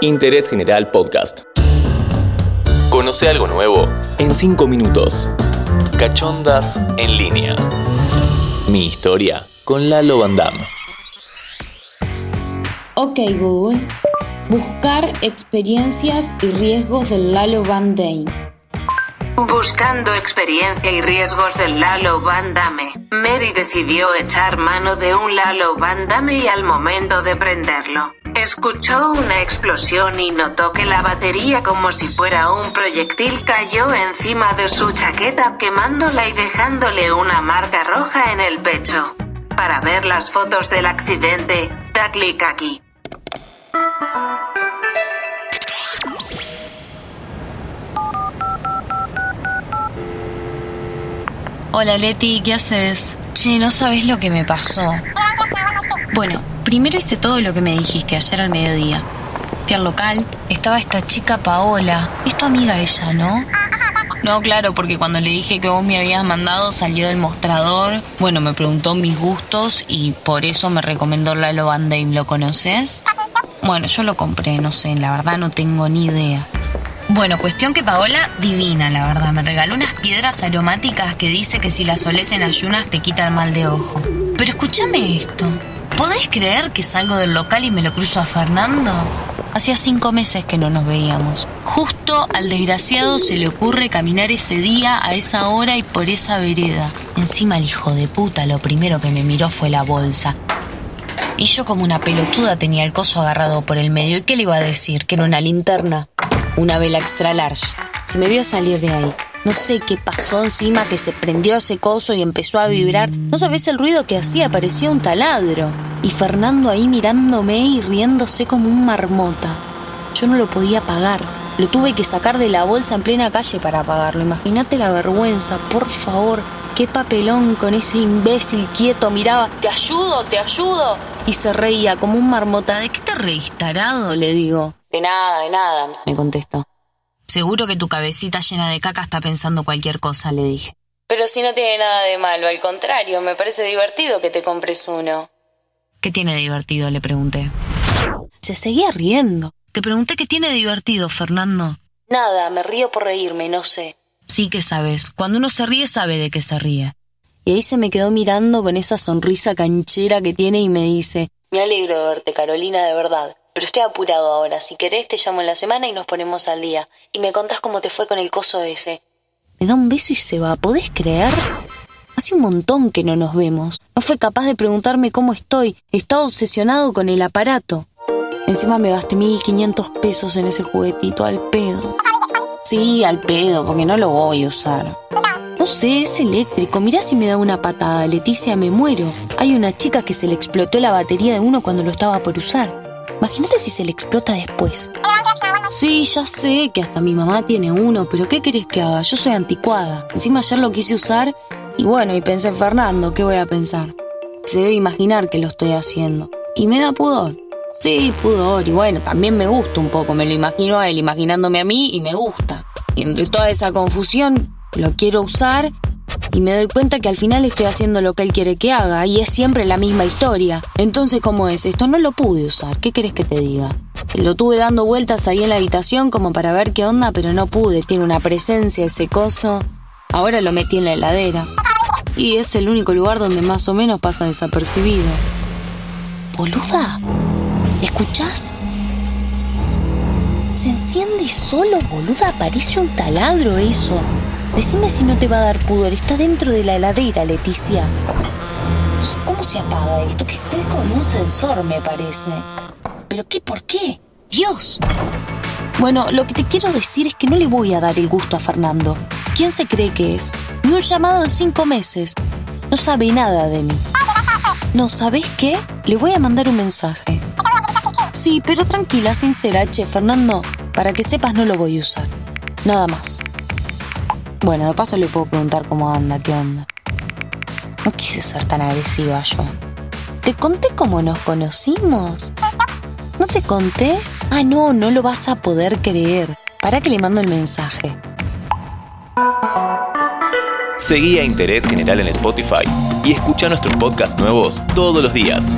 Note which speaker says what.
Speaker 1: Interés General Podcast. Conoce algo nuevo en 5 minutos. Cachondas en línea. Mi historia con Lalo Van Damme.
Speaker 2: Ok Google. Buscar experiencias y riesgos del Lalo Van Damme.
Speaker 3: Buscando experiencia y riesgos del Lalo Van Damme, Mary decidió echar mano de un Lalo Van Damme y al momento de prenderlo, escuchó una explosión y notó que la batería como si fuera un proyectil cayó encima de su chaqueta quemándola y dejándole una marca roja en el pecho. Para ver las fotos del accidente, da clic aquí.
Speaker 4: Hola Leti, ¿qué haces? Che, no sabes lo que me pasó. Bueno, primero hice todo lo que me dijiste ayer al mediodía. Fui al local, estaba esta chica Paola. Es tu amiga ella, ¿no? No, claro, porque cuando le dije que vos me habías mandado salió del mostrador. Bueno, me preguntó mis gustos y por eso me recomendó Lalo Van Damme. ¿Lo conoces? Bueno, yo lo compré, no sé, la verdad no tengo ni idea. Bueno, cuestión que Paola, divina, la verdad. Me regaló unas piedras aromáticas que dice que si las oles en ayunas te quita el mal de ojo. Pero escúchame esto. ¿Podés creer que salgo del local y me lo cruzo a Fernando? Hacía cinco meses que no nos veíamos. Justo al desgraciado se le ocurre caminar ese día a esa hora y por esa vereda. Encima el hijo de puta lo primero que me miró fue la bolsa. Y yo como una pelotuda tenía el coso agarrado por el medio. ¿Y qué le iba a decir? ¿Que era una linterna? una vela extra large. Se me vio salir de ahí. No sé qué pasó encima que se prendió ese coso y empezó a vibrar. No sabés el ruido que hacía, parecía un taladro. Y Fernando ahí mirándome y riéndose como un marmota. Yo no lo podía pagar. Lo tuve que sacar de la bolsa en plena calle para pagarlo. Imagínate la vergüenza, por favor. Qué papelón con ese imbécil quieto miraba. Te ayudo, te ayudo. Y se reía como un marmota. ¿De qué te reís, tarado? Le digo. De nada, de nada, me contestó. Seguro que tu cabecita llena de caca está pensando cualquier cosa, le dije. Pero si no tiene nada de malo, al contrario, me parece divertido que te compres uno. ¿Qué tiene de divertido? le pregunté. Se seguía riendo. Te pregunté qué tiene de divertido, Fernando. Nada, me río por reírme, no sé. Sí que sabes. Cuando uno se ríe, sabe de qué se ríe. Y ahí se me quedó mirando con esa sonrisa canchera que tiene y me dice, me alegro de verte, Carolina, de verdad. Pero estoy apurado ahora. Si querés, te llamo en la semana y nos ponemos al día. Y me contás cómo te fue con el coso ese. Me da un beso y se va. ¿Podés creer? Hace un montón que no nos vemos. No fue capaz de preguntarme cómo estoy. Estaba obsesionado con el aparato. Encima me gasté 1500 pesos en ese juguetito al pedo. Sí, al pedo, porque no lo voy a usar. No sé, es eléctrico. Mirá si me da una patada, Leticia, me muero. Hay una chica que se le explotó la batería de uno cuando lo estaba por usar. Imagínate si se le explota después. Sí, ya sé que hasta mi mamá tiene uno, pero ¿qué querés que haga? Yo soy anticuada. Encima ayer lo quise usar y bueno, y pensé en Fernando, ¿qué voy a pensar? Se debe imaginar que lo estoy haciendo. Y me da pudor. Sí, pudor. Y bueno, también me gusta un poco. Me lo imagino a él imaginándome a mí y me gusta. Y entre toda esa confusión, lo quiero usar y me doy cuenta que al final estoy haciendo lo que él quiere que haga y es siempre la misma historia. Entonces, ¿cómo es esto? No lo pude usar. ¿Qué querés que te diga? Lo tuve dando vueltas ahí en la habitación como para ver qué onda, pero no pude. Tiene una presencia ese coso. Ahora lo metí en la heladera. Y es el único lugar donde más o menos pasa desapercibido. Boluda, ¿escuchás? Se enciende solo, boluda. Parece un taladro eso. Decime si no te va a dar pudor. Está dentro de la heladera, Leticia. Cómo se apaga esto, que es con un sensor, me parece. ¿Pero qué? ¿Por qué? ¡Dios! Bueno, lo que te quiero decir es que no le voy a dar el gusto a Fernando. ¿Quién se cree que es? Ni un llamado en cinco meses. No sabe nada de mí. No, ¿sabes qué? Le voy a mandar un mensaje. Sí, pero tranquila, sincera, che, Fernando. Para que sepas, no lo voy a usar. Nada más. Bueno, de paso le puedo preguntar cómo anda, qué onda. No quise ser tan agresiva yo. ¿Te conté cómo nos conocimos? ¿No te conté? Ah, no, no lo vas a poder creer. Para que le mando el mensaje.
Speaker 1: Seguí a Interés General en Spotify y escucha nuestros podcasts nuevos todos los días.